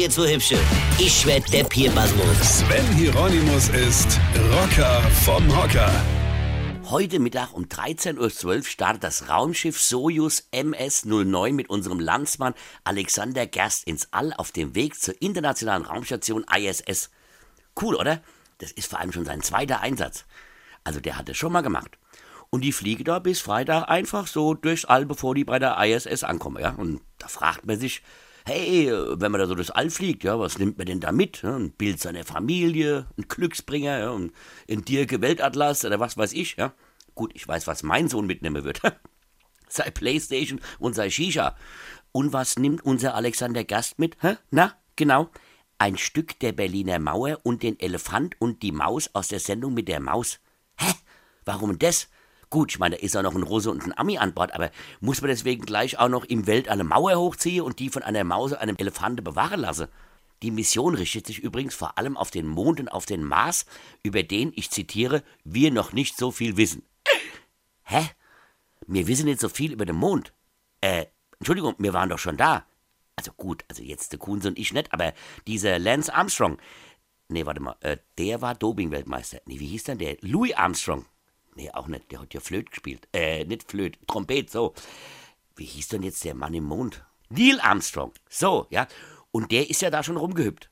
ihr zu Hübsche. Ich werd der Pierpasmus. Sven Hieronymus ist Rocker vom Hocker. Heute Mittag um 13.12 Uhr startet das Raumschiff Soyuz MS-09 mit unserem Landsmann Alexander Gerst ins All auf dem Weg zur internationalen Raumstation ISS. Cool, oder? Das ist vor allem schon sein zweiter Einsatz. Also der hat es schon mal gemacht. Und die fliegen da bis Freitag einfach so durchs All, bevor die bei der ISS ankommen, ja. Und da fragt man sich, hey, wenn man da so durchs All fliegt, ja, was nimmt man denn da mit? Ja, ein Bild seiner Familie, ein Glücksbringer, ja, und ein Dirke Weltatlas oder was weiß ich, ja. Gut, ich weiß, was mein Sohn mitnehmen wird. sei Playstation und sei Shisha. Und was nimmt unser Alexander Gast mit? Hä? Na, genau. Ein Stück der Berliner Mauer und den Elefant und die Maus aus der Sendung mit der Maus. Hä? Warum das? Gut, ich meine, da ist auch noch ein Russe und ein Ami an Bord, aber muss man deswegen gleich auch noch im Welt eine Mauer hochziehen und die von einer Maus einem Elefante bewahren lassen? Die Mission richtet sich übrigens vor allem auf den Mond und auf den Mars, über den, ich zitiere, wir noch nicht so viel wissen. Hä? Wir wissen nicht so viel über den Mond. Äh, Entschuldigung, wir waren doch schon da. Also gut, also jetzt der Kunz und ich nicht, aber dieser Lance Armstrong. Nee, warte mal, äh, der war Doping-Weltmeister. Nee, wie hieß denn der? Louis Armstrong. Nee, auch nicht, der hat ja Flöt gespielt. Äh, nicht Flöt, Trompet, so. Wie hieß denn jetzt der Mann im Mond? Neil Armstrong. So, ja. Und der ist ja da schon rumgehüpft.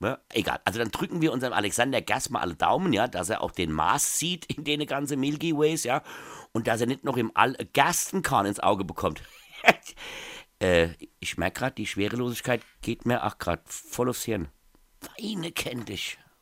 Ja, egal. Also dann drücken wir unserem Alexander Gas mal alle Daumen, ja, dass er auch den Mars sieht in den ganzen Milky Ways, ja. Und dass er nicht noch im All Gastenkorn ins Auge bekommt. äh, ich merke gerade, die Schwerelosigkeit geht mir auch gerade voll aufs Hirn. Weine kenn dich.